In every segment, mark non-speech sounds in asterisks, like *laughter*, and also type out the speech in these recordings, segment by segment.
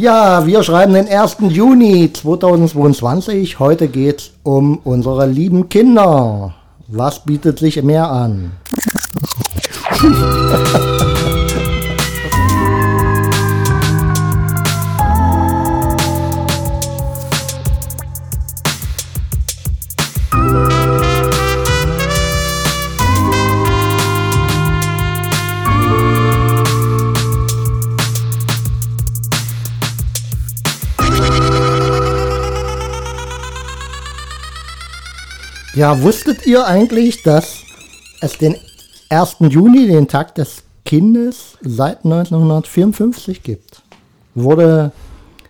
Ja, wir schreiben den 1. Juni 2022. Heute geht es um unsere lieben Kinder. Was bietet sich mehr an? *laughs* Ja, wusstet ihr eigentlich, dass es den 1. Juni, den Tag des Kindes, seit 1954 gibt? Wurde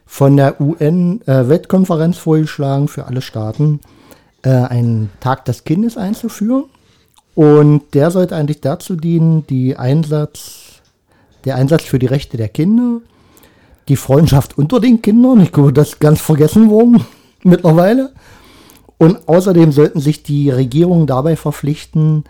von der UN-Weltkonferenz äh, vorgeschlagen, für alle Staaten äh, einen Tag des Kindes einzuführen. Und der sollte eigentlich dazu dienen, die Einsatz, der Einsatz für die Rechte der Kinder, die Freundschaft unter den Kindern, ich glaube, das ist ganz vergessen worden *laughs* mittlerweile, und außerdem sollten sich die Regierungen dabei verpflichten,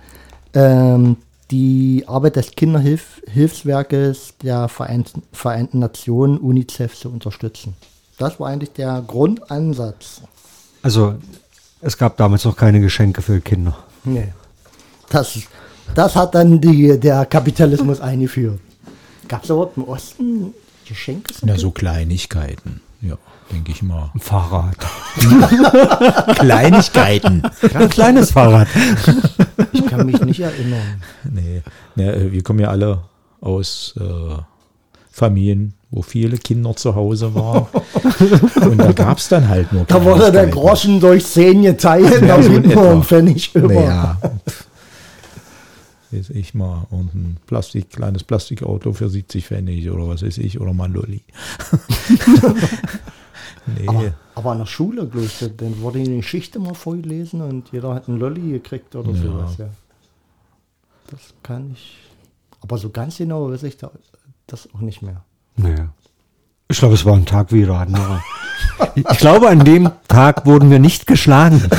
ähm, die Arbeit des Kinderhilfswerkes der Vereinten, Vereinten Nationen, UNICEF, zu unterstützen. Das war eigentlich der Grundansatz. Also es gab damals noch keine Geschenke für Kinder. Nee. Das, das hat dann die, der Kapitalismus eingeführt. Gab es überhaupt im Osten Geschenke? Na, so Kleinigkeiten, ja denke ich mal. Ein Fahrrad. *laughs* Kleinigkeiten. ein kleines Fahrrad. Ich kann mich nicht erinnern. Nee, nee wir kommen ja alle aus äh, Familien, wo viele Kinder zu Hause waren. Und da gab es dann halt nur Da wurde der Groschen durch zehn geteilt, ja, nur ein Pfennig über. Naja, weiß ich mal, und ein Plastik, kleines Plastikauto für 70 Pfennig oder was weiß ich, oder mal ein Lolli. *laughs* Nee. Aber, aber an der Schule, glaube ich, dann wurde die Geschichte mal vorgelesen und jeder hat einen Lolli gekriegt oder ja. sowas, ja. Das kann ich. Aber so ganz genau weiß ich da, das auch nicht mehr. Naja. Ich glaube, es war ein Tag wie wieder. Ich glaube, an dem Tag wurden wir nicht geschlagen. *laughs*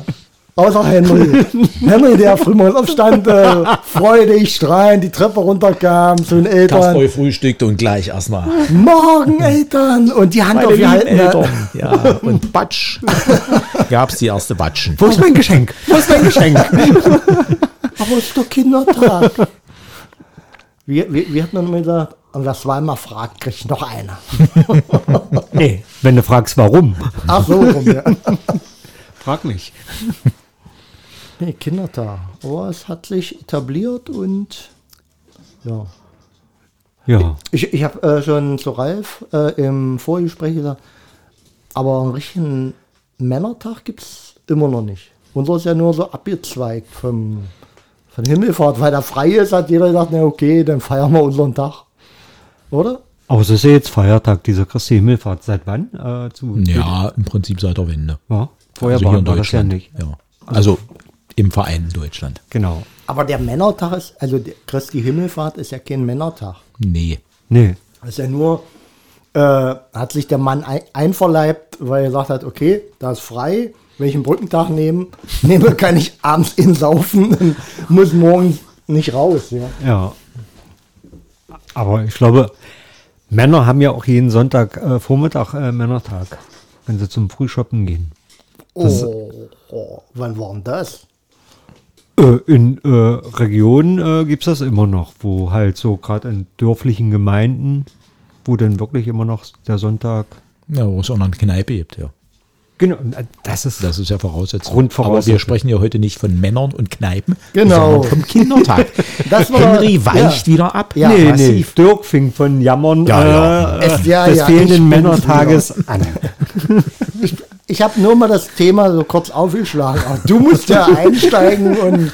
*laughs* Außer Henry. *laughs* Henry, der frühmorgens aufstand, äh, freudig, strahlend die Treppe runterkam zu den Eltern. Tagsfreu frühstückte und gleich erstmal. Morgen, Eltern! Und die Hand Meine auf die halten. Eltern. Ja, und *laughs* Batsch. Gab es die erste Batschen. Wo ist mein Geschenk? Wo ist mein Geschenk? *laughs* Aber es ist doch Kindertag. Wir, wir, wir hatten dann immer gesagt, und was zweimal fragt, kriegt noch einer. nee, wenn du fragst, warum. Ach so, rum, ja. Frag mich. Nee, Kindertag. Aber es hat sich etabliert und ja. Ja. Ich, ich habe äh, schon zu Ralf äh, im Vorgespräch gesagt, aber einen richtigen Männertag gibt es immer noch nicht. Unser ist ja nur so abgezweigt vom, von Himmelfahrt, weil da frei ist, hat jeder gesagt, na okay, dann feiern wir unseren Tag. Oder? Aber es ist ja jetzt Feiertag, dieser Christi Himmelfahrt. Seit wann? Äh, zu ja, im Prinzip seit der Wende. Ja, vorher also war, war das ja nicht. Ja. Also im Verein Deutschland. Genau. Aber der Männertag ist, also Christi Himmelfahrt ist ja kein Männertag. Nee. Nee. Das ist ja nur, äh, hat sich der Mann ein, einverleibt, weil er gesagt hat, okay, da ist frei, wenn ich einen Brückentag nehme, *laughs* nehme, kann ich abends in saufen *laughs* und muss morgen nicht raus. Ja. ja. Aber ich glaube, Männer haben ja auch jeden Sonntag äh, Vormittag äh, Männertag, wenn sie zum Frühshoppen gehen. Das oh, oh, wann war denn das? Äh, in äh, Regionen äh, gibt es das immer noch, wo halt so gerade in dörflichen Gemeinden, wo dann wirklich immer noch der Sonntag. Ja, wo es auch noch eine Kneipe gibt, ja. Genau, das ist, das ist ja Voraussetzung. Grundvoraussetzung. Aber wir sprechen ja heute nicht von Männern und Kneipen, genau. sondern vom Kindertag. *laughs* das war, Henry weicht ja. wieder ab. Ja, nee, nee. Dirk fing von Jammern ja, ja. Äh, es, ja, des fehlenden Männertages an. *laughs* Ich, habe nur mal das Thema so kurz aufgeschlagen. Aber du musst ja *laughs* einsteigen und.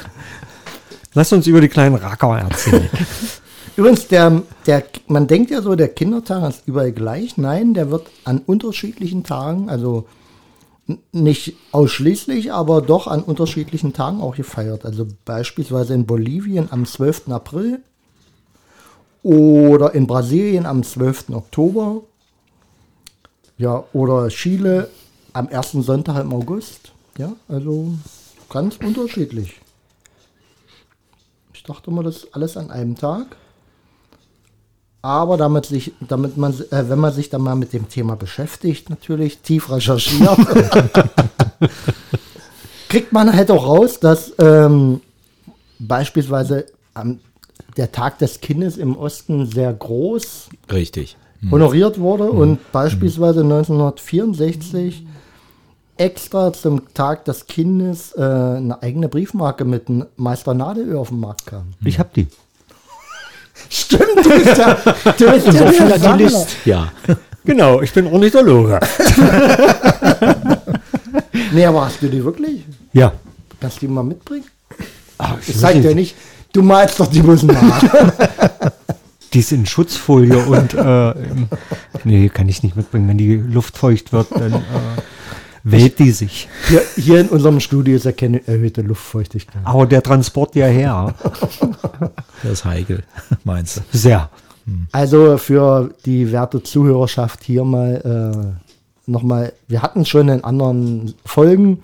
Lass uns über die kleinen Racker erzählen. *laughs* Übrigens, der, der, man denkt ja so, der Kindertag ist überall gleich. Nein, der wird an unterschiedlichen Tagen, also nicht ausschließlich, aber doch an unterschiedlichen Tagen auch gefeiert. Also beispielsweise in Bolivien am 12. April oder in Brasilien am 12. Oktober. Ja, oder Chile am ersten Sonntag im August. Ja, also ganz unterschiedlich. Ich dachte immer, das ist alles an einem Tag. Aber damit sich, damit man, äh, wenn man sich dann mal mit dem Thema beschäftigt, natürlich tief recherchiert, *laughs* kriegt man halt auch raus, dass ähm, beispielsweise am, der Tag des Kindes im Osten sehr groß Richtig. honoriert wurde und beispielsweise 1964 extra zum Tag des Kindes äh, eine eigene Briefmarke mit einem Meister Nadelöhr auf den Markt kam. Ich hab die. *laughs* Stimmt, du bist ja, du bist ja der Sammler. Ja. Genau, ich bin Ornithologe. *laughs* Nee, aber hast du die wirklich? Ja. Kannst du die mal mitbringen? Ah, Ich zeig dir nicht. Du malst doch die Bussen nach. *laughs* Die ist in Schutzfolie und äh, nee, kann ich nicht mitbringen. Wenn die Luft feucht wird, dann äh, wählt die sich. Hier, hier in unserem Studio ist ja keine erhöhte Luftfeuchtigkeit. Aber der Transport ja her. *laughs* Das ist heikel, meinst du? Sehr. Also für die werte Zuhörerschaft hier mal äh, nochmal, wir hatten schon in anderen Folgen,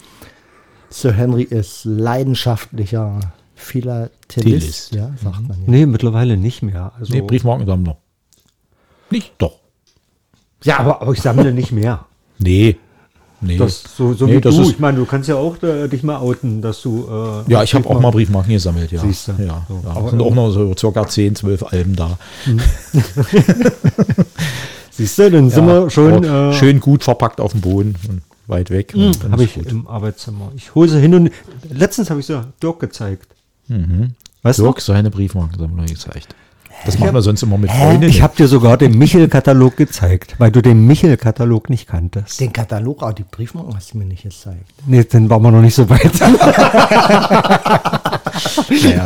Sir Henry ist leidenschaftlicher Philatelist, ja, sagt man ja. Nee, mittlerweile nicht mehr. Also, Nee, Briefmarkensammler. Nicht doch. ja, aber, aber ich sammle nicht mehr. Nee. Nee. Das, so so Nee, wie du. ich meine, du kannst ja auch äh, dich mal outen, dass du. Äh, ja, ich habe auch mal Briefmarken gesammelt, ja. Siehst du. Ja, So. ja. Sind auch noch so circa 10, 12 Alben da. *laughs* Siehst du, dann sind Ja, wir schon. Äh, schön gut verpackt auf dem Boden und weit weg. dann habe ich gut. im Arbeitszimmer. Ich hole sie hin und. Letztens habe ich sie Dirk gezeigt. Weißt Dirk du? seine Briefmarkensammlung gezeigt. Das machen wir sonst immer mit? Freunden. Ich habe dir sogar den Michel-Katalog gezeigt, weil du den Michel-Katalog nicht kanntest. Den Katalog, aber die Briefmarken hast du mir nicht gezeigt. Nee, dann waren wir noch nicht so weit. *laughs* ja.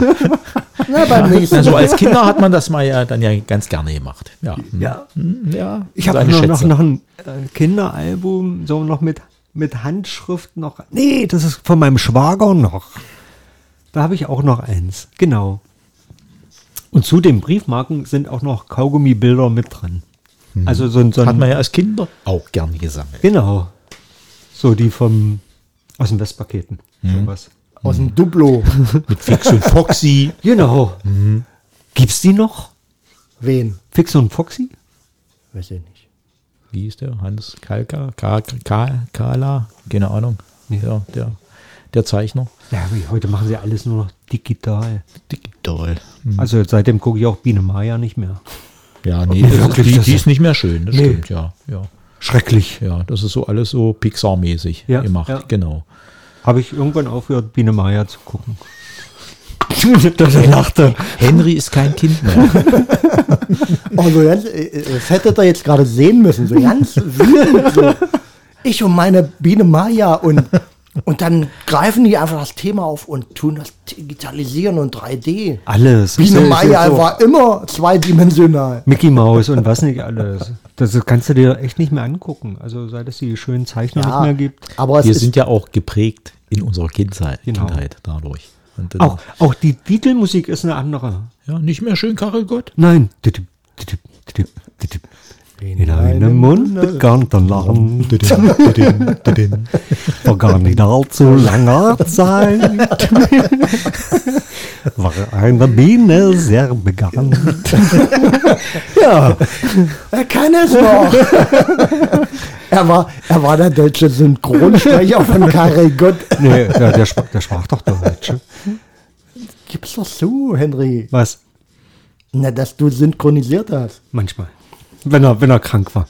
Na, beim nächsten Also als Kinder hat man das mal ja dann ja ganz gerne gemacht. Ja. ja. Hm, ja. Ich habe noch, noch, noch ein äh, Kinderalbum, so noch mit, mit Handschrift noch. Nee, das ist von meinem Schwager noch. Da habe ich auch noch eins. Genau. Und zu den Briefmarken sind auch noch Kaugummi-Bilder mit dran. Also so ein, so ein Hat man ja als Kinder auch gern gesammelt. Genau. So die vom aus den Westpaketen. Sowas. aus dem Duplo. *laughs* Mit Fix und Foxy. Genau. Gibt's die noch? Wen? Fix und Foxy? Weiß ich nicht. Wie ist der? Hans Kalka? Ka Ka Kala? Keine Ahnung. Ja, der, der Zeichner. Ja, wie heute machen sie alles nur noch digital. Digital. Also seitdem gucke ich auch Biene Maya nicht mehr. Ja, nee, das ist, wirklich, die, das die ist- nicht mehr schön. Das Nee. stimmt, ja. Ja. Schrecklich. ja, das ist so alles so Pixar-mäßig Ja, gemacht. ja. Genau. Habe ich irgendwann aufgehört, Biene Maya zu gucken. *laughs* Dass *laughs* er lachte. Henry ist kein Kind mehr. *laughs* Also ganz, äh, äh, das hättet ihr jetzt gerade sehen müssen, so ganz wütend. So. Ich und meine Biene Maya und, und dann greifen die einfach das Thema auf und tun das Digitalisieren und 3D. Alles. Biene ist so war immer zweidimensional. Mickey Mouse und was nicht alles. Das kannst du dir echt nicht mehr angucken. Also seit es die schönen Zeichner nicht mehr gibt. aber Wir sind ja auch geprägt in unserer Kindheit, Genau. Kindheit dadurch. Auch, auch die Titelmusik ist eine andere. ja, nicht mehr schön Karel Gott. Nein. Titip. In einem Mund begann der Lachen vor gar nicht allzu langer Zeit. *laughs* War eine Biene sehr bekannt. *laughs* ja, er kann es noch. er, war, er war der deutsche Synchronsprecher von Karel Gott. *laughs* nee, der, der, sprach, der sprach doch Deutsch. Gib's doch zu, Henry. Was? Na, dass du synchronisiert hast. Manchmal. Wenn er, wenn er krank war.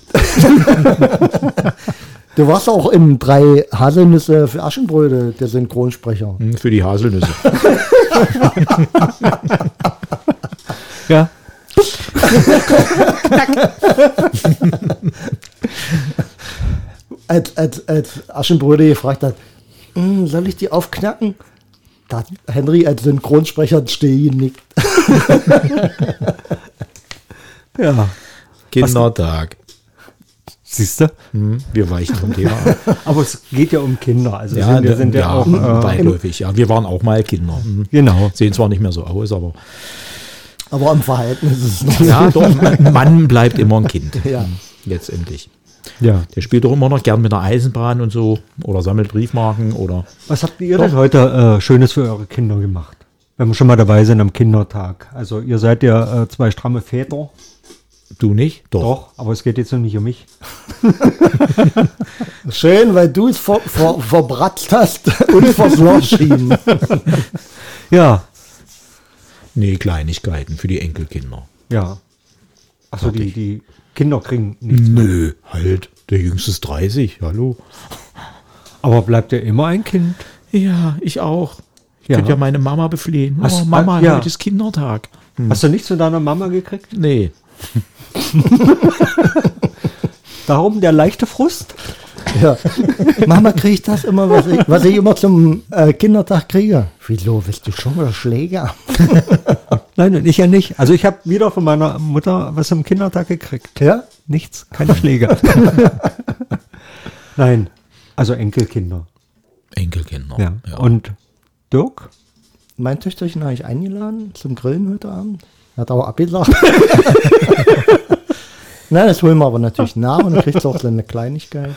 Du warst auch im drei Haselnüsse für Aschenbrödel, der Synchronsprecher. Hm, Für die Haselnüsse. *laughs* Ja. Als, als, als Aschenbrödel gefragt hat, "Hm, soll ich die aufknacken? Da hat Henry als Synchronsprecher still genickt. *laughs* Ja. Kindertag. Siehst du? Hm, Wir weichen vom Thema ab. *laughs* Aber es geht ja um Kinder. Also Ja, sind, wir sind ja, ja, auch. Äh, beiläufig. Ja, wir waren auch mal Kinder. Hm. genau. Sehen zwar nicht mehr so aus, aber Aber im Verhältnis ist es noch. ja, doch, ein Mann bleibt immer ein Kind. *laughs* Ja. Letztendlich. Ja. Der spielt doch immer noch gern mit der Eisenbahn und so oder sammelt Briefmarken oder Was habt ihr denn heute äh, Schönes für eure Kinder gemacht? Wenn wir schon mal dabei sind am Kindertag. Also ihr seid ja äh, zwei stramme Väter. Du nicht? Doch, aber es geht jetzt noch nicht um mich. *laughs* Schön, weil du es ver, ver, verbratzt hast *laughs* und schieben. *laughs* Ja, Nee, Kleinigkeiten für die Enkelkinder. ja. Achso, die, die Kinder kriegen nichts. Nö, halt. Der Jüngste ist 30. Hallo. Aber bleibt ja immer ein Kind. Ja, ich auch. Ich Ja. könnte ja meine Mama beflehen. Hast- oh, Mama, ja. heute ist Kindertag. Hast du nichts von deiner Mama gekriegt? Nee. Darum der leichte Frust? Ja. Mama, kriege ich das immer, was ich, was ich immer zum äh, Kindertag kriege? Wieso, willst du schon wieder Schläger? Nein, und ich ja nicht. Also ich habe wieder von meiner Mutter was am Kindertag gekriegt. Ja? Nichts, keine Schläge. *laughs* Nein, also Enkelkinder. Enkelkinder. Ja. Und Dirk? Mein Töchterchen habe ich eingeladen zum Grillen heute Abend. Hat aber abgesagt. Nein, das holen wir aber natürlich nach und dann kriegt auch so eine Kleinigkeit.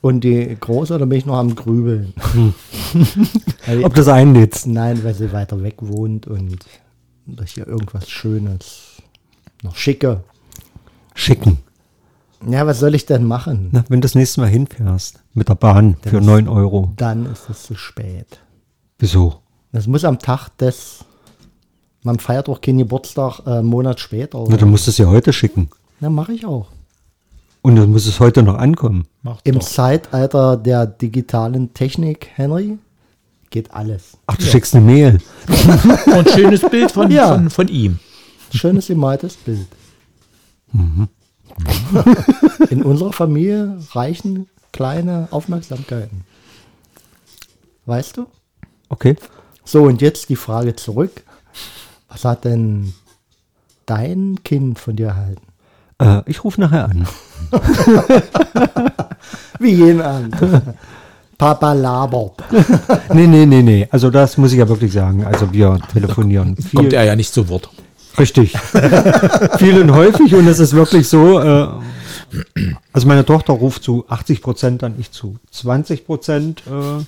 Und die Große, da bin ich noch am Grübeln. Weil *laughs* Ob das einnetzt? Nein, weil sie weiter weg wohnt und dass ich ihr irgendwas Schönes noch schicke. Schicken. Ja, was soll ich denn machen? Na, wenn du das nächste Mal hinfährst mit der Bahn für ist- 9 Euro. Dann ist es zu spät. Wieso? Das muss am Tag des. Man feiert auch keinen Geburtstag äh, einen Monat später. Na, du musst es ja heute schicken. Na, mache ich auch. Und dann muss es heute noch ankommen. Macht Im doch. Zeitalter der digitalen Technik, Henry, geht alles. Ach, du schickst eine Mail. *laughs* Und ein schönes Bild von, Ja. von, von ihm. Schönes gemaltes Bild. *laughs* In unserer Familie reichen kleine Aufmerksamkeiten. Weißt du? Okay. So, und jetzt die Frage zurück. Was hat denn dein Kind von dir erhalten? Äh, ich rufe nachher an. *laughs* Wie jeden Abend. Papa labert. *laughs* nee, nee, nee, nee. Also das muss ich ja wirklich sagen. Also wir telefonieren Kommt viel. er ja nicht zu Wort. Richtig. *laughs* viel und häufig und es ist wirklich so. Äh, also meine Tochter ruft zu 80 Prozent an, ich zu 20 Prozent. Äh,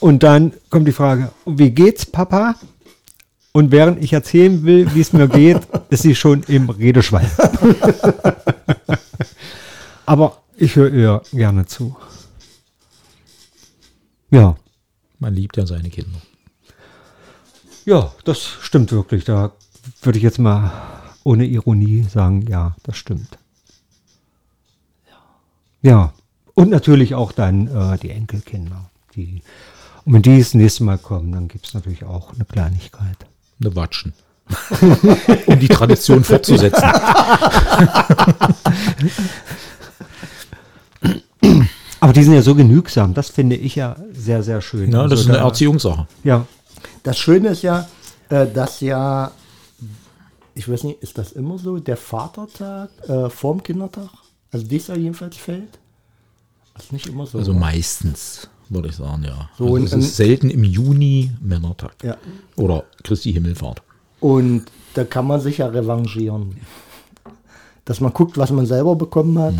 und dann kommt die Frage, wie geht's, Papa? Und während ich erzählen will, wie es mir geht, ist sie schon im Redeschwall. *laughs* Aber ich höre ihr gerne zu. Ja, Man liebt ja seine Kinder. ja, das stimmt wirklich. Da würde ich jetzt mal ohne Ironie sagen, ja, das stimmt. Ja, und natürlich auch dann äh, die Enkelkinder. Die, und wenn die das nächste Mal kommen, dann gibt es natürlich auch eine Kleinigkeit. Eine Watschen. *laughs* um die Tradition fortzusetzen. *laughs* Aber die sind ja so genügsam, das finde ich ja sehr, sehr schön. Ja, das Also ist eine da- Erziehungssache. Ja, Das Schöne ist ja, äh, dass ja, ich weiß nicht, ist das immer so, der Vatertag äh, vorm Kindertag, also dies Jahr jedenfalls fällt? Das ist nicht immer so. Also oder? meistens, würde ich sagen, ja. So also in- es ist selten im Juni Männertag. Ja. Oder Christi Himmelfahrt. Und da kann man sich ja revanchieren. Dass man guckt, was man selber bekommen hat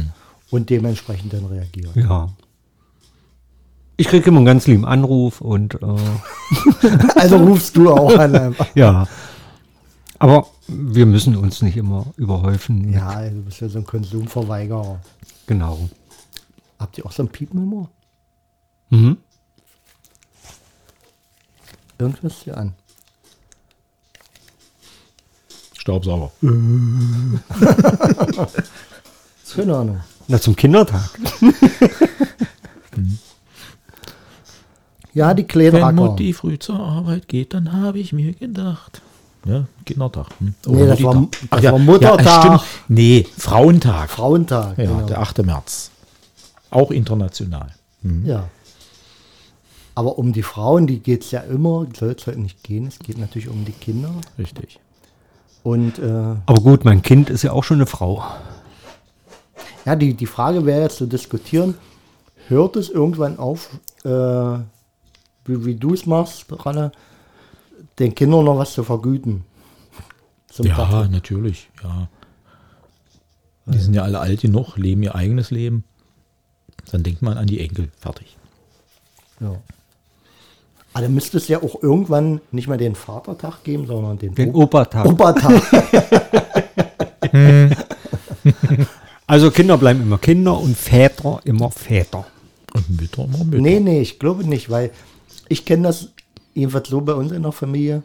und dementsprechend dann reagiert. ja. Ich kriege immer einen ganz lieben Anruf und äh, *laughs* *laughs* Also rufst du auch an. einfach. ja. Aber wir müssen uns nicht immer überhäufen. Ja, du bist ja so ein Konsumverweigerer. Genau. Habt ihr auch so ein Piepen immer? Mhm. Irgendwas hier an. Staubsauger. *laughs* Keine Ahnung. Na, zum Kindertag. Ja, die Wenn. Mutti früh zur Arbeit geht, dann habe ich mir gedacht. Ja, Kindertag. Hm. Nee, das war- Muttitag. das ja, war Muttertag. Ja, stimmt. Nee, Frauentag. Frauentag. ja, genau. der 8. März. Auch international. Ja. Aber um die Frauen, die geht es ja immer, soll es heute nicht gehen. Es geht natürlich um die Kinder. Richtig. Und äh, Aber gut, mein Kind ist ja auch schon eine Frau. ja, die, die Frage wäre jetzt zu diskutieren, hört es irgendwann auf, äh, wie, wie du es machst, Ralle, den Kindern noch was zu vergüten? Ja, Tag. natürlich. Ja. Die sind ja alle alt genug, leben ihr eigenes Leben. Dann denkt man an die Enkel. Fertig. ja. Aber dann müsste es ja auch irgendwann nicht mehr den Vatertag geben, sondern den, Den O- Opertag. Opertag. *laughs* Also Kinder bleiben immer Kinder und Väter immer Väter. Und Mütter immer Mütter. Nee, nee, ich glaube nicht, weil ich kenne das jedenfalls so bei uns in der Familie,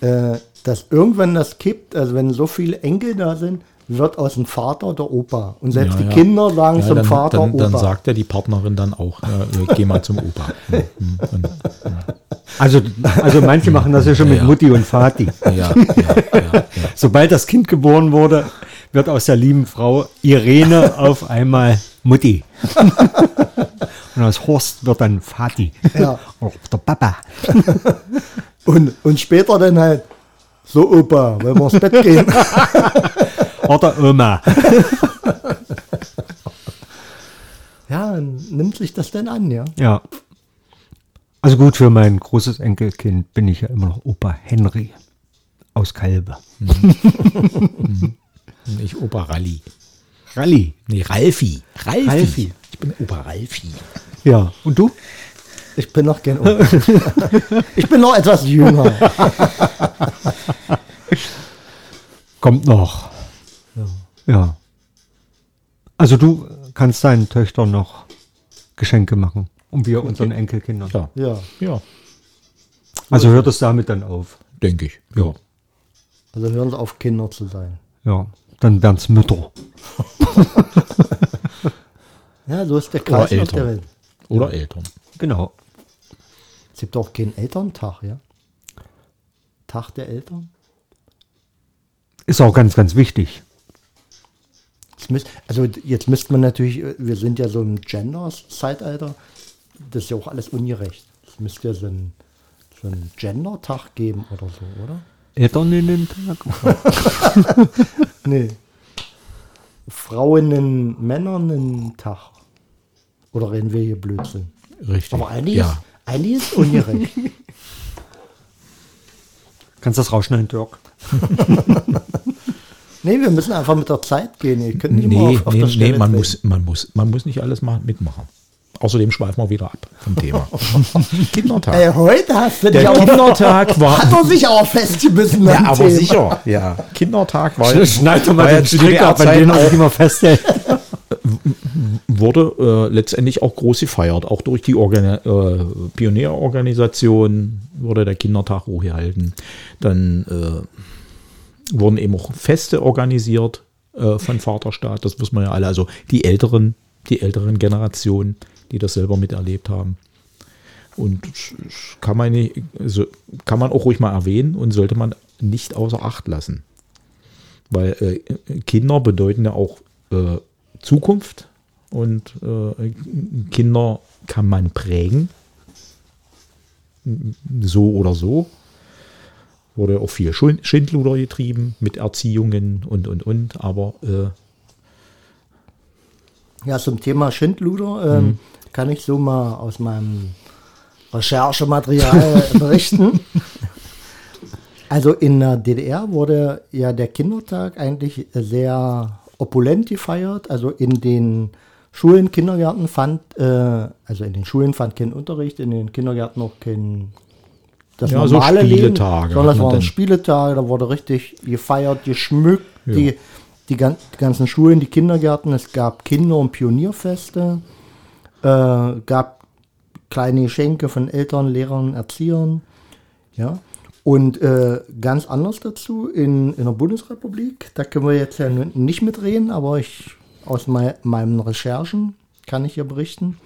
äh, dass irgendwann das kippt, also wenn so viele Enkel da sind, wird aus dem Vater der Opa. Und selbst Ja, die ja. Kinder sagen Ja, zum dann, Vater dann, Opa. dann sagt ja die Partnerin dann auch, ja, äh, geh mal zum Opa. *laughs* Hm, Und, Also, also manche machen das ja schon mit Ja. Mutti und Vati. ja, ja, ja, ja. Sobald das Kind geboren wurde, wird aus der lieben Frau Irene auf einmal Mutti. *laughs* Und aus Horst wird dann Vati. Ja. Oder der Papa. und, und später dann halt, so Opa, wenn wir ins Bett gehen. *laughs* Oder Oma. ja, nimmt sich das denn an, ja. Ja. Also gut, für mein großes Enkelkind bin ich ja immer noch Opa Henry aus Kalbe. Ich Opa Ralli. Ralli. Nee, Ralfi. Ralfi. Ralfi. Ich bin Opa Ralfi. Ja. Und du? Ich bin noch gern Opa. *laughs* ich bin noch etwas jünger. Kommt noch. Ja. Also du kannst deinen Töchtern noch Geschenke machen. Und wir unseren Enkelkindern. Ja, Ja, ja, Also hört es damit dann auf. denke ich. Ja. also hören Sie auf, Kinder zu sein. Ja. Dann wären es Mütter. *laughs* Ja, so ist der Kreis auf der Eltern. Welt. Oder Eltern. Genau. Es gibt auch keinen Elterntag, ja? Tag der Eltern? Ist auch ganz, ganz wichtig. Müsst, also jetzt müsste man natürlich, äh, wir sind ja so im Gender-Zeitalter, das ist ja auch alles ungerecht. Es müsste ja so einen so einen Gender-Tag geben oder so, oder? Elterninnen-Tag. *laughs* Nee. Frauen, Männern Tag. Oder reden wir hier Blödsinn? Richtig. Aber eigentlich, ja. ist, eigentlich ist ungerecht. *laughs* Kannst das rausschneiden, Dirk? *laughs* nee, wir müssen einfach mit der Zeit gehen. Ihr könnt nicht immer Nee, auf, auf nee, der nee man, treten. muss, man, muss, man muss nicht alles machen, mitmachen. Außerdem schweifen wir wieder ab vom Thema. *laughs* Kindertag. Ey, heute hast du dich Der Kindertag *laughs* war. hat er sich aber festgebissen Ja, aber Thema. sicher. Ja. Kindertag war, Schneid doch war ja zu DDR-Zeiten er auch, sich immer festhält. *laughs* wurde äh, letztendlich auch groß gefeiert. Auch durch die Organ äh, Pionierorganisation wurde der Kindertag hochgehalten. Dann äh, wurden eben auch Feste organisiert äh, von Vaterstaat. Das wissen wir ja alle. Also die älteren, die älteren Generationen, die das selber miterlebt haben. Und kann man, nicht, also kann man auch ruhig mal erwähnen und sollte man nicht außer Acht lassen. Weil äh, Kinder bedeuten ja auch äh, Zukunft und äh, Kinder kann man prägen. So oder so. Wurde auch viel Schindluder getrieben mit Erziehungen und und und. Aber äh, Ja, zum Thema Schindluder ähm, kann ich so mal aus meinem Recherchematerial *laughs* berichten. Also in der DDR wurde ja der Kindertag eigentlich sehr opulent gefeiert. Also in den Schulen, Kindergärten fand, äh, also in den Schulen fand kein Unterricht, in den Kindergärten auch kein das Ja, so normale Leben, Spieletage sondern hat es man waren. Spieletage, da wurde richtig gefeiert, geschmückt, Ja. die, die, gan die ganzen Schulen, die Kindergärten, es gab Kinder- und Pionierfeste, äh, gab kleine Geschenke von Eltern, Lehrern, Erziehern, ja. Und äh, ganz anders dazu in, in der Bundesrepublik, da können wir jetzt ja nicht mitreden, aber ich aus mei meinen Recherchen kann ich hier berichten.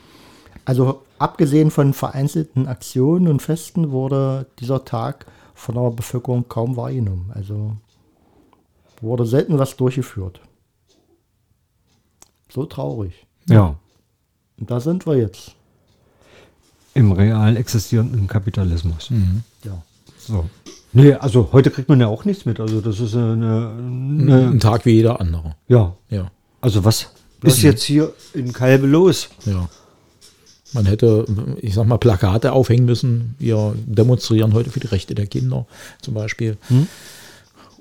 Also abgesehen von vereinzelten Aktionen und Festen wurde dieser Tag von der Bevölkerung kaum wahrgenommen. Also wurde selten was durchgeführt. So traurig. Ja. Und da sind wir jetzt. Im real existierenden Kapitalismus. Ja. So. Nee, also heute kriegt man ja auch nichts mit. Also das ist eine, eine ein Tag wie jeder andere. ja. Ja. Also was ist jetzt hier in Kalbe los? Ja. Man hätte, ich sag mal, Plakate aufhängen müssen. Wir demonstrieren heute für die Rechte der Kinder zum Beispiel.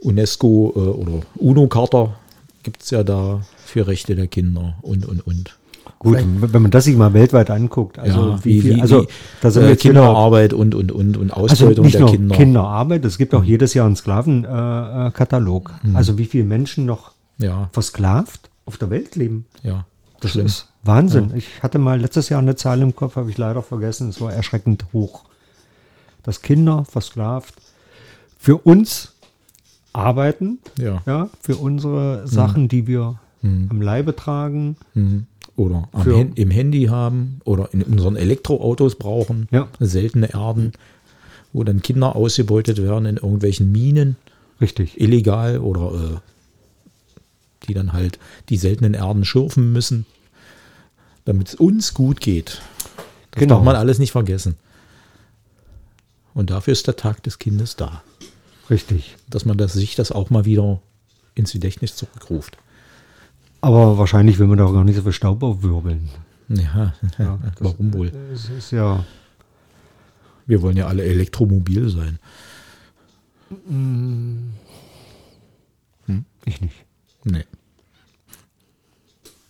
UNESCO äh, oder UNO-Charta gibt es ja da für Rechte der Kinder und, und, und. Gut, wenn man das sich mal weltweit anguckt, also ja, wie, viel, also da sind äh, wieder, Kinderarbeit und, und, und, und also Ausbeutung nicht der nur Kinder. Kinderarbeit, es gibt auch jedes Jahr einen Sklavenkatalog. Äh, Katalog. Also wie viele Menschen noch Ja, versklavt auf der Welt leben. ja. Das Schlimm. ist Wahnsinn. Ich hatte mal letztes Jahr eine Zahl im Kopf, habe ich leider vergessen. Es war erschreckend hoch. Dass Kinder versklavt für uns arbeiten, Ja. ja, für unsere Sachen, die wir am Leibe tragen. Mhm. Oder Hen im Handy haben oder in unseren Elektroautos brauchen. Ja. Seltene Erden, wo dann Kinder ausgebeutet werden in irgendwelchen Minen, Richtig. illegal oder äh, die dann halt die seltenen Erden schürfen müssen, damit es uns gut geht. Das Genau. darf man alles nicht vergessen. Und dafür ist der Tag des Kindes da, Richtig. dass man das, sich das auch mal wieder ins Gedächtnis zurückruft. Aber wahrscheinlich will man da auch gar nicht so viel Staub aufwirbeln. Ja, Ja, *laughs* das- warum wohl? Es ist ja. Wir wollen ja alle elektromobil sein. Ich nicht. Nee.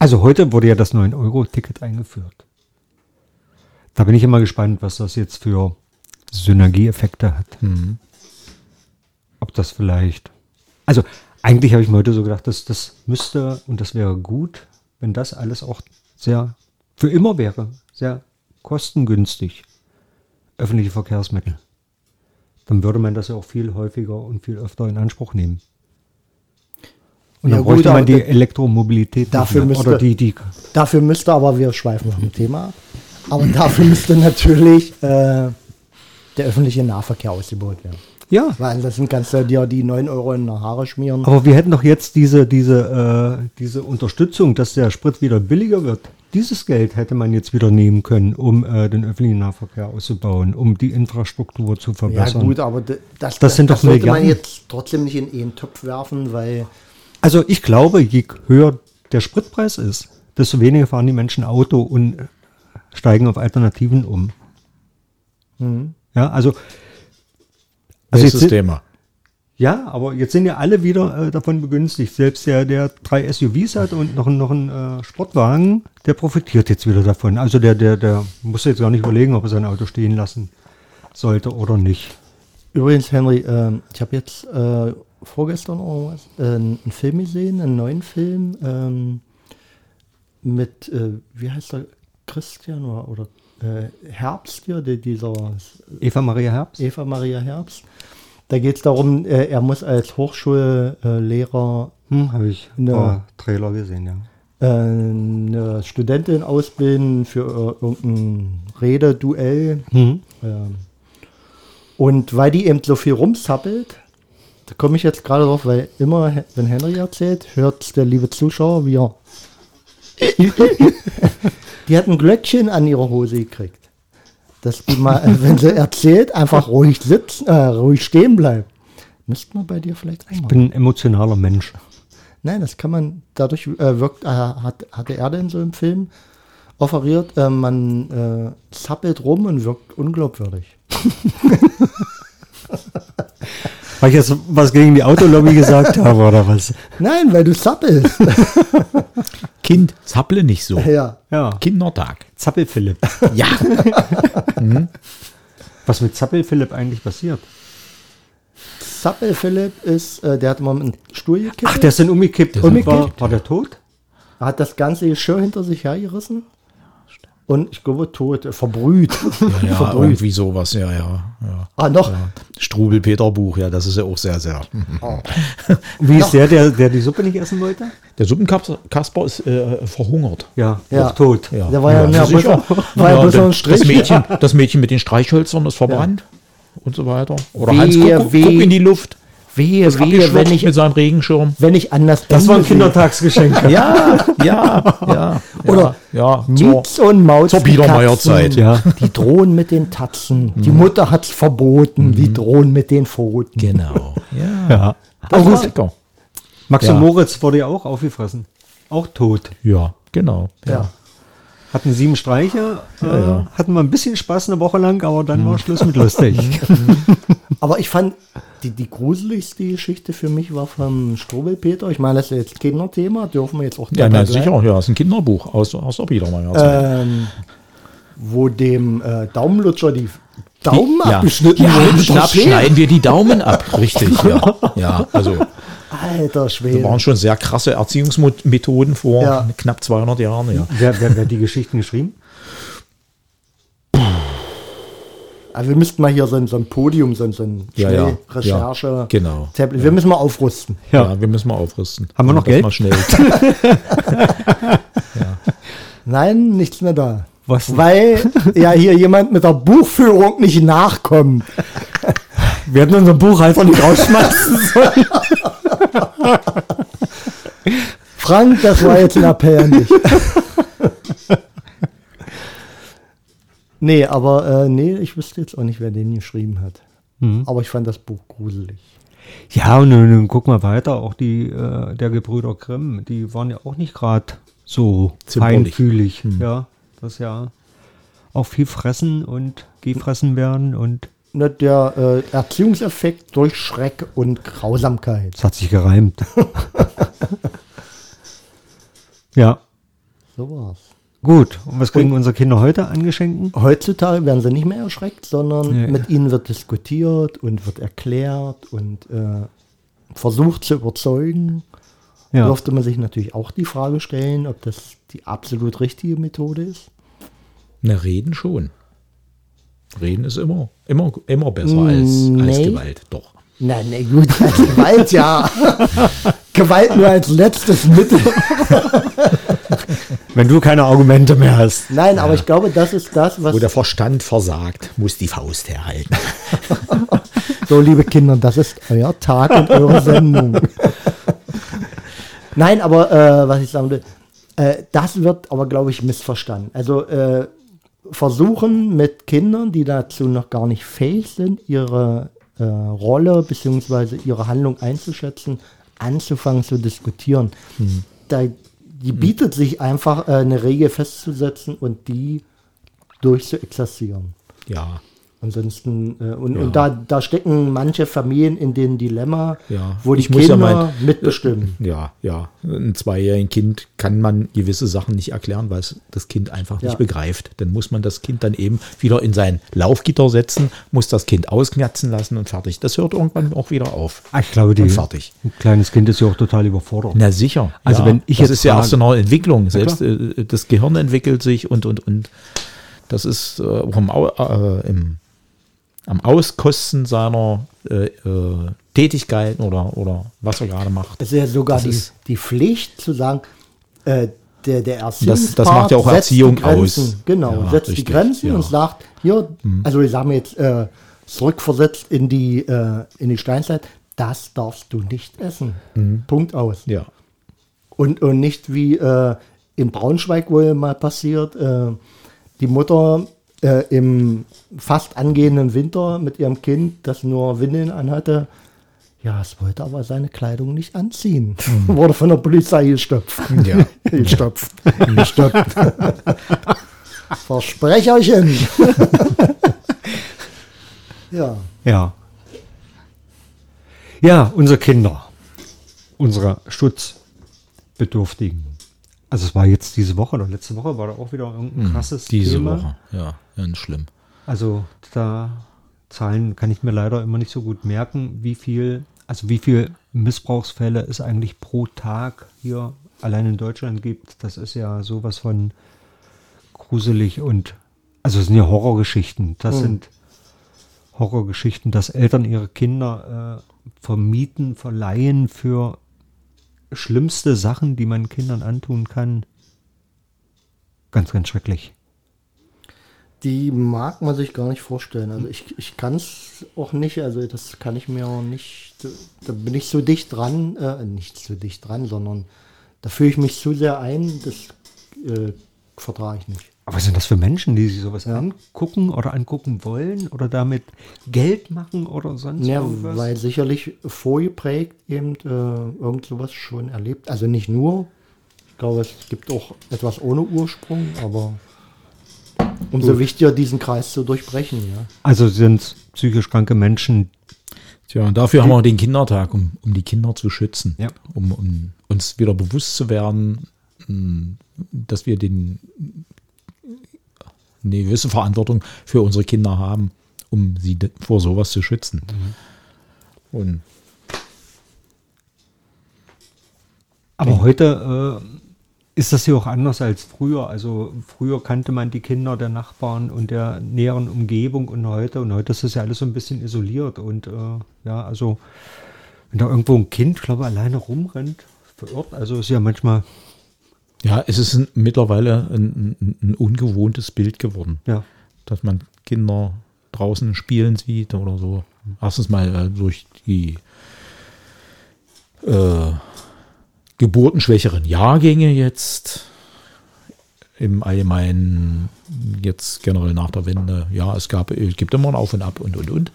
Also heute wurde ja das 9-Euro-Ticket eingeführt. Da bin ich immer gespannt, was das jetzt für Synergieeffekte hat. Mhm. Ob das vielleicht. Also eigentlich habe ich mir heute so gedacht, dass das müsste und das wäre gut, wenn das alles auch sehr für immer wäre, sehr kostengünstig. Öffentliche Verkehrsmittel. Dann würde man das ja auch viel häufiger und viel öfter in Anspruch nehmen. Und Ja dann gut, bräuchte man aber die Elektromobilität dafür mehr. oder müsste- die, die Dafür müsste aber, wir schweifen vom Thema ab, aber dafür müsste *laughs* natürlich äh, der öffentliche Nahverkehr ausgebaut werden. ja, Weil das sind du dir die 9 Euro in die Haare schmieren. Aber wir hätten doch jetzt diese, diese, äh, diese Unterstützung, dass der Sprit wieder billiger wird. Dieses Geld hätte man jetzt wieder nehmen können, um äh, den öffentlichen Nahverkehr auszubauen, um die Infrastruktur zu Ja verbessern. gut, aber d- das, Das sind doch sollte man Milliarden. jetzt trotzdem nicht in einen Topf werfen, weil Also ich glaube, je höher der Spritpreis ist, desto weniger fahren die Menschen Auto und steigen auf Alternativen um. Ja, also, also jetzt Nächstes sind, Thema. Ja, aber jetzt sind ja alle wieder äh, davon begünstigt. Selbst der, der drei SUVs hat und noch, einen- noch einen äh, Sportwagen, der profitiert jetzt wieder davon. Also der, der, der muss jetzt gar nicht überlegen, ob er sein Auto stehen lassen sollte oder nicht. Übrigens, Henry, ähm, ich habe jetzt äh, vorgestern oder was, äh, einen Film gesehen, einen neuen Film ähm, mit, äh, wie heißt der, Christian oder, oder äh, Herbst hier, der, dieser Eva Maria Herbst? Eva Maria Herbst. Da geht es darum, äh, er muss als Hochschullehrer Hm, habe ich ein Ja. paar Trailer gesehen, ja. äh, eine Studentin ausbilden für äh, irgendein Rededuell. Mhm. Ähm, und weil die eben so viel rumzappelt, da komme ich jetzt gerade drauf, weil immer, wenn Henry erzählt, hört der liebe Zuschauer, wie er. *laughs* die hat ein Glöckchen an ihrer Hose gekriegt. Dass die mal, *laughs* wenn sie erzählt, einfach ruhig sitzen, äh, ruhig stehen bleibt. Müsste man bei dir vielleicht auch Ich bin ein emotionaler Mensch. Nein, das kann man, dadurch äh, wirkt, äh, hat, hatte er denn so im Film offeriert, äh, man äh, zappelt rum und wirkt unglaubwürdig. *laughs* Weil ich jetzt was gegen die Autolobby gesagt habe *laughs* oder was? Nein, weil du zappelst. *laughs* Kind, zapple nicht so. ja. Ja, Kindertag. Zappel-Philipp. *laughs* Ja. Was mit Zappel-Philipp eigentlich passiert? Zappel Philipp ist, äh, der hat mal einen Stuhl gekippt, Ach, der ist dann umgekippt. ist Und war, umgekippt. war der tot? hat das ganze Geschirr hinter sich hergerissen und ich glaube tot, äh, verbrüht. Ja, *laughs* ja verbrüht. irgendwie sowas, ja, ja. ja. Ah, noch. Strubel-Peter-Buch, ja, das ist ja auch sehr, sehr. *laughs* Wie ist der, der, der die Suppe nicht essen wollte? Der Suppenkasper ist äh, verhungert. Ja, Ja. auch tot. Ja, Der war ja, ja, sicher. bloß, war ja Ja, bloß ein das, Strich. das, Mädchen, *laughs* das Mädchen mit den Streichhölzern ist verbrannt und so weiter. Oder Wehe, Hans, guck, guck in die Luft. Wehe, wehe, wenn ich, mit seinem Regenschirm. wenn ich an das Das war ein Ende. Kindertagsgeschenk. Ja, ja, ja. *laughs* Oder ja, Mietz und Maus. zur die Biedermeierzeit. Ja. Die drohen mit den Tatzen. Die Mutter hat's verboten. Die drohen mit den Pfoten. Genau. *laughs* Ja. Ja. Das war August. Max Ja. und Moritz wurde ja auch aufgefressen. Auch tot. Ja, genau. Ja. Hatten sieben Streiche, äh, ja. hatten wir ein bisschen Spaß eine Woche lang, aber dann war Schluss mit lustig. *laughs* Aber ich fand, die, die gruseligste Geschichte für mich war vom Strobelpeter. Ich meine, das ist jetzt Kinderthema, dürfen wir jetzt auch Ja, bleiben. sicher. Ja, ist ein Kinderbuch aus, aus der Biedermeierzeit. Ähm, wo dem äh, Daumenlutscher die Daumen ja. abgeschnitten ja, wurden. schnapp, schneiden wir die Daumen ab. Richtig, ja. *laughs* Ja, also Alter Schwede. waren schon sehr krasse Erziehungsmethoden vor Ja. knapp 200 Jahren. Ja. Wer, wer, wer hat die Geschichten geschrieben? Also wir müssten mal hier so ein, so ein Podium, so ein, so ein Ja, ja. Schnellrecherche, Ja, genau. Tablet. Wir müssen mal aufrüsten. Ja. wir müssen mal aufrüsten. Haben wir noch Geld? Mal schnell. *laughs* Nein, nichts mehr da. Was? Weil ja hier jemand mit der Buchführung nicht nachkommt. Wir hätten unseren Buchhalter nicht rausschmeißen sollen. *laughs* *laughs* Frank, das war jetzt ein Appell an dich. nee, aber äh, nee, ich wüsste jetzt auch nicht, wer den geschrieben hat. Mhm. Aber ich fand das Buch gruselig. Ja, und nun, nun guck mal weiter. Auch die äh, der Gebrüder Grimm, die waren ja auch nicht gerade so Zimperlich. feinfühlig. Ja, das ja auch viel fressen und gefressen werden und Ne, Der äh, Erziehungseffekt durch Schreck und Grausamkeit. es hat sich gereimt. *laughs* ja, So war's. gut. Und was kriegen unsere Kinder heute angeschenken? Heutzutage werden sie nicht mehr erschreckt, sondern Nee. mit ihnen wird diskutiert und wird erklärt und äh, versucht zu überzeugen. Ja. Dürfte man sich natürlich auch die Frage stellen, ob das die absolut richtige Methode ist. Na, reden schon. Reden ist immer, immer, immer besser als, als Nee. Gewalt. Doch. Nein, nee, gut, *laughs* als Gewalt ja. *laughs* Gewalt nur als letztes Mittel. *laughs* Wenn du keine Argumente mehr hast. Nein, aber ich glaube, das ist das, was Wo der Verstand versagt, muss die Faust herhalten. So, liebe Kinder, das ist euer Tag und eure Sendung. Nein, aber äh, was ich sagen will, äh, das wird aber, glaube ich, missverstanden. Also äh, versuchen mit Kindern, die dazu noch gar nicht fähig sind, ihre äh, Rolle bzw. ihre Handlung einzuschätzen, anzufangen zu diskutieren. Da, die bietet sich einfach, äh, eine Regel festzusetzen und die durchzuexerzieren. Ja, Ansonsten, äh, und, Ja. und da, da stecken manche Familien in dem Dilemma, Ja, wo die ich muss ja Kinder mein- mitbestimmen. ja, ja. Ein zweijährigen Kind kann man gewisse Sachen nicht erklären, weil es das Kind einfach Ja. nicht begreift. Dann muss man das Kind dann eben wieder in sein Laufgitter setzen, muss das Kind ausknatzen lassen und fertig. Das hört irgendwann auch wieder auf. Ah, Ich glaube, die, Und fertig. ein kleines Kind ist ja auch total überfordert. Na sicher. Also ja, wenn ich das jetzt ist ja erst in frage- einer Entwicklung. Selbst äh, das Gehirn entwickelt sich und und und. Das ist äh, auch im, äh, im, am Auskosten seiner äh, äh, Tätigkeiten oder, oder was er gerade macht. Es ist ja sogar Das die, ist- die Pflicht zu sagen, äh, der, der das Erziehungspart macht ja auch Erziehung die aus. Genau, Ja, setzt die richtig, Grenzen ja. Mhm. und sagt, hier, also ich sage mir jetzt äh, zurückversetzt in die, äh, in die Steinzeit, das darfst du nicht essen. Mhm. Punkt aus. Ja. Und, und nicht wie äh, in Braunschweig wohl mal passiert, äh, die Mutter äh, im fast angehenden Winter mit ihrem Kind, das nur Windeln anhatte, ja, es wollte aber seine Kleidung nicht anziehen. *laughs* Wurde von der Polizei gestopft. Ja. *laughs* gestopft. gestopft. *laughs* Versprecherchen. ja. Ja. Ja, unsere Kinder. Unsere Schutzbedürftigen. Also es war jetzt diese Woche oder letzte Woche war da auch wieder irgendein krasses Diese Thema. Woche. Ja, ganz schlimm. Also da Zahlen kann ich mir leider immer nicht so gut merken, wie viel, also wie viel Missbrauchsfälle es eigentlich pro Tag hier allein in Deutschland gibt. Das ist ja sowas von gruselig und also es sind ja Horrorgeschichten. Das sind Horrorgeschichten, dass Eltern ihre Kinder äh, vermieten, verleihen für schlimmste Sachen, die man Kindern antun kann. Ganz, ganz schrecklich. Die mag man sich gar nicht vorstellen. Also ich, ich kann es auch nicht, also das kann ich mir auch nicht, da bin ich so dicht dran, äh, nicht so dicht dran, sondern da fühle ich mich zu sehr ein, das äh, vertrage ich nicht. Aber was sind das für Menschen, die sich sowas angucken oder angucken wollen oder damit Geld machen oder sonst Ja, irgendwas? weil sicherlich vorgeprägt eben äh, irgend sowas schon erlebt. Also nicht nur, ich glaube, es gibt auch etwas ohne Ursprung, aber umso wichtiger, diesen Kreis zu durchbrechen, ja. also sind psychisch kranke Menschen, Tja, und dafür haben wir den Kindertag, um, um die Kinder zu schützen. Ja. Um, um uns wieder bewusst zu werden, mh, dass wir den, eine gewisse Verantwortung für unsere Kinder haben, um sie vor sowas zu schützen. Und Aber heute äh, ist das ja auch anders als früher. Also früher kannte man die Kinder der Nachbarn und der näheren Umgebung und heute und heute ist das ja alles so ein bisschen isoliert und äh, ja, also wenn da irgendwo ein Kind, glaube alleine rumrennt, verirrt, also ist ja manchmal Ja, es ist ein, mittlerweile ein, ein, ein ungewohntes Bild geworden, ja dass man Kinder draußen spielen sieht oder so. Erstens mal äh, durch die äh, geburtenschwächeren Jahrgänge jetzt im Allgemeinen jetzt generell nach der Wende. Ja, es gab, es gibt immer ein Auf und Ab und und und.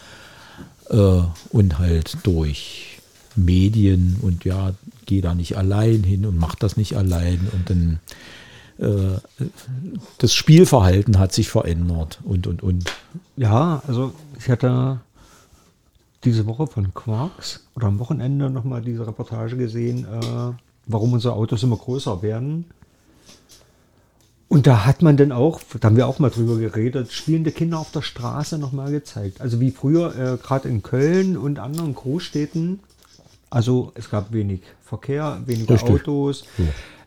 Äh, und halt durch Medien und ja, geh da nicht allein hin und mach das nicht allein und dann äh, das Spielverhalten hat sich verändert und und und. Ja, also ich hatte diese Woche von Quarks oder am Wochenende nochmal diese Reportage gesehen, äh, warum unsere Autos immer größer werden. Und da hat man dann auch, da haben wir auch mal drüber geredet, spielende Kinder auf der Straße nochmal gezeigt. Also wie früher, äh, gerade in Köln und anderen Großstädten, also es gab wenig Verkehr, weniger Richtig. Autos.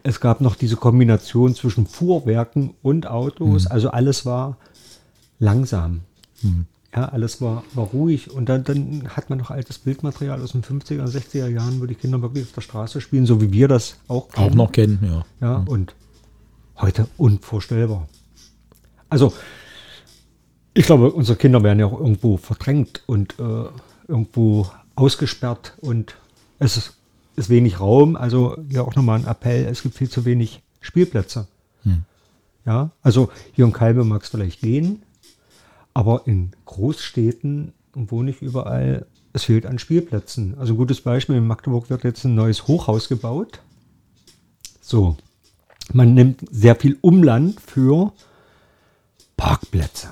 Es gab noch diese Kombination zwischen Fuhrwerken und Autos. Also alles war langsam. Ja, alles war, war ruhig. Und dann, dann hat man noch altes Bildmaterial aus den 50er, 60er Jahren, wo die Kinder wirklich auf der Straße spielen, so wie wir das auch Auch noch kennen, ja. Ja, und heute unvorstellbar. Also, ich glaube, unsere Kinder werden ja auch irgendwo verdrängt und äh, irgendwo ausgesperrt und es ist, ist wenig Raum. Also hier auch nochmal ein Appell, es gibt viel zu wenig Spielplätze. Ja, also hier in Kalbe mag es vielleicht gehen, aber in Großstädten und wo nicht überall, es fehlt an Spielplätzen. Also ein gutes Beispiel, in Magdeburg wird jetzt ein neues Hochhaus gebaut. So, man nimmt sehr viel Umland für Parkplätze.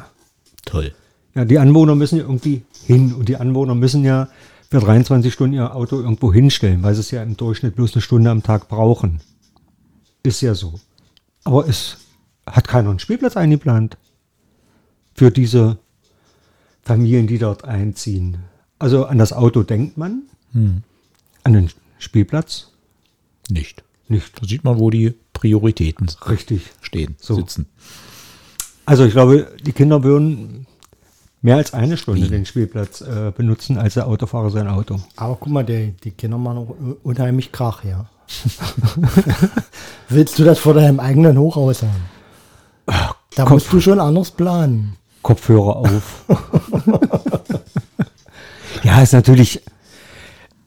Toll. Ja, die Anwohner müssen ja irgendwie hin und die Anwohner müssen ja für 23 Stunden ihr Auto irgendwo hinstellen, weil sie es ja im Durchschnitt bloß eine Stunde am Tag brauchen. Ist ja so. Aber es hat keiner einen Spielplatz eingeplant für diese Familien, die dort einziehen. Also an das Auto denkt man, Hm. an den Spielplatz Nicht. nicht. Da sieht man, wo die Prioritäten Richtig. stehen, So. sitzen. Also ich glaube, die Kinder würden mehr als eine Stunde den Spielplatz äh, benutzen, als der Autofahrer sein Auto. Aber guck mal, die, die Kinder machen unheimlich Krach, ja. *laughs* Willst du das vor deinem eigenen Hochhaus haben? Da Kopf- musst du schon anders planen. Kopfhörer auf. *laughs* ja, ist natürlich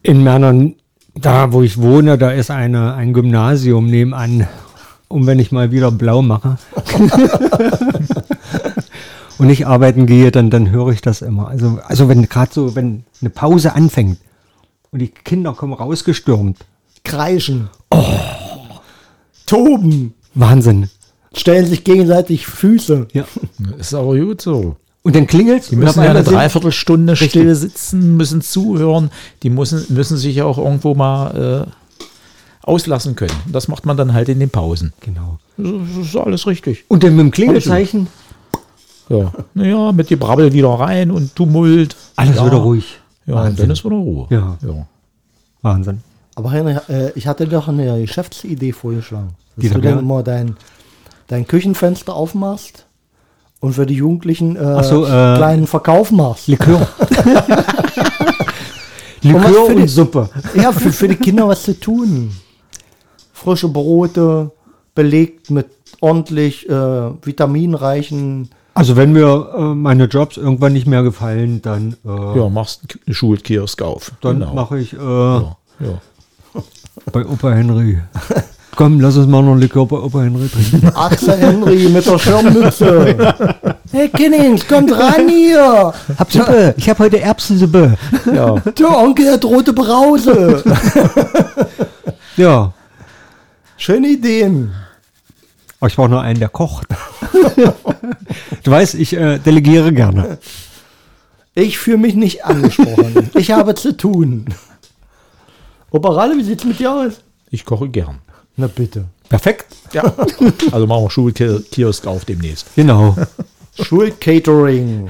in Männern, da wo ich wohne, da ist eine, ein Gymnasium nebenan. Und wenn ich mal wieder blau mache *laughs* und ich arbeiten gehe, dann, dann höre ich das immer. Also, also wenn gerade so, wenn eine Pause anfängt und die Kinder kommen rausgestürmt, Kreischen. Toben. Wahnsinn. Stellen sich gegenseitig Füße. Ja. Ist aber gut so. Und dann klingelt Die müssen ja eine Dreiviertelstunde still sitzen, müssen zuhören. Die müssen, müssen sich ja auch irgendwo mal äh, auslassen können. Das macht man dann halt in den Pausen. Genau. Das ist alles richtig. Und dann mit dem Klingelzeichen Ja, naja, mit die Brabbel wieder rein und Tumult. alles ja. wieder ruhig. Ja, und Wahnsinn. dann ist wieder Ruhe. Ja. ja. Wahnsinn. Aber Henry, äh, ich hatte doch eine Geschäftsidee vorgeschlagen. Die Dass du da dann immer dein, dein Küchenfenster aufmachst und für die Jugendlichen äh, so, äh, kleinen Verkauf machst. Likör. *laughs* Und Likör für und die- Suppe. Ja, für, für die Kinder was zu tun. Frische Brote, belegt mit ordentlich äh, vitaminreichen. Also wenn mir äh, meine Jobs irgendwann nicht mehr gefallen, dann, äh, ja, machst einen Schulkiosk auf. dann Genau. mache ich äh, ja, ja. *laughs* bei Opa Henry. Komm, lass uns mal noch ein Likör bei Opa Henry trinken. *laughs* Axel Henry mit der Schirmmütze. Hey Kinnings, kommt ran hier. Hab Suppe. Ich habe heute Erbsensuppe. ja. *laughs* Der Onkel hat rote Brause. Ja. Schöne Ideen. Aber ich brauche noch einen, der kocht. *laughs* du weißt, ich äh, delegiere gerne. Ich fühle mich nicht angesprochen. Ich habe zu tun. Opa Ralle, wie sieht's mit dir aus? Ich koche gern. Na bitte. Perfekt. Ja. Also machen wir Schulkiosk auf demnächst. Genau. Schulcatering.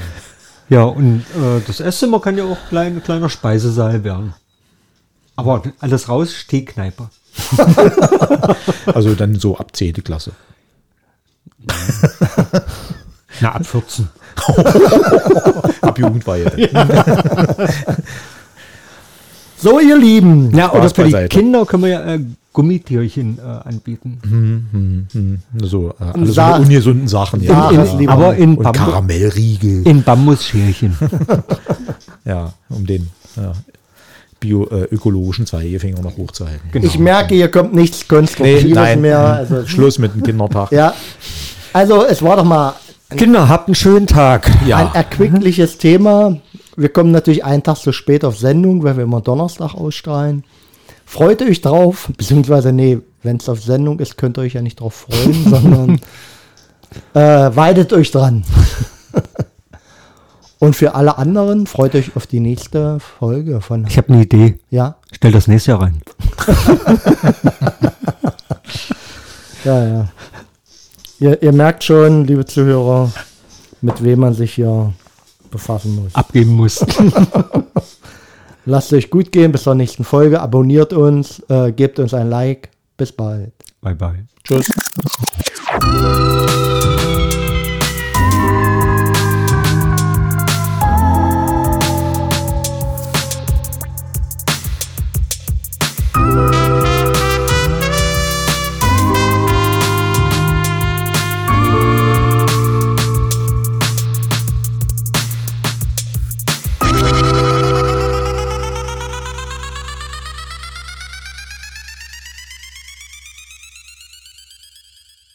Ja, und äh, das Esszimmer kann ja auch klein, kleiner Speisesaal werden. Aber alles raus, Stehkneipe. Also dann so ab 10. Klasse. *laughs* Na, ab 14. *laughs* Ab Jugendweihe. So, ihr Lieben. Ja, oder für die beiseite. Kinder können wir ja äh, Gummitierchen äh, anbieten. So, äh, alle so Sa- eine ungesunden Sachen. Ja, Ja. das lieber aber nicht. in, Und Bambu Karamellriegel. in Bambusscherchen. *laughs* Ja, um den ja, bio, äh, ökologischen Zeigefinger noch hochzuhalten. Genau. Ich merke, hier kommt nichts Konstruktives mehr. Also, Schluss mit dem Kindertag. ja. Also, es war doch mal Kinder, habt einen schönen Tag. ein Ja, erquickliches Thema. Wir kommen natürlich einen Tag zu spät auf Sendung, weil wir immer Donnerstag ausstrahlen. Freut euch drauf, *laughs* beziehungsweise, nee, wenn es auf Sendung ist, könnt ihr euch ja nicht drauf freuen, *laughs* sondern äh, weidet euch dran. *laughs* Und für alle anderen, freut euch auf die nächste Folge von, Ich habe eine Idee. ja, Stell das nächste Jahr rein. *laughs* ja, ja. Ihr, ihr merkt schon, liebe Zuhörer, mit wem man sich hier befassen muss. Abgeben muss. *laughs* Lasst euch gut gehen, bis zur nächsten Folge. Abonniert uns, äh, gebt uns ein Like. Bis bald. bye bye. tschüss.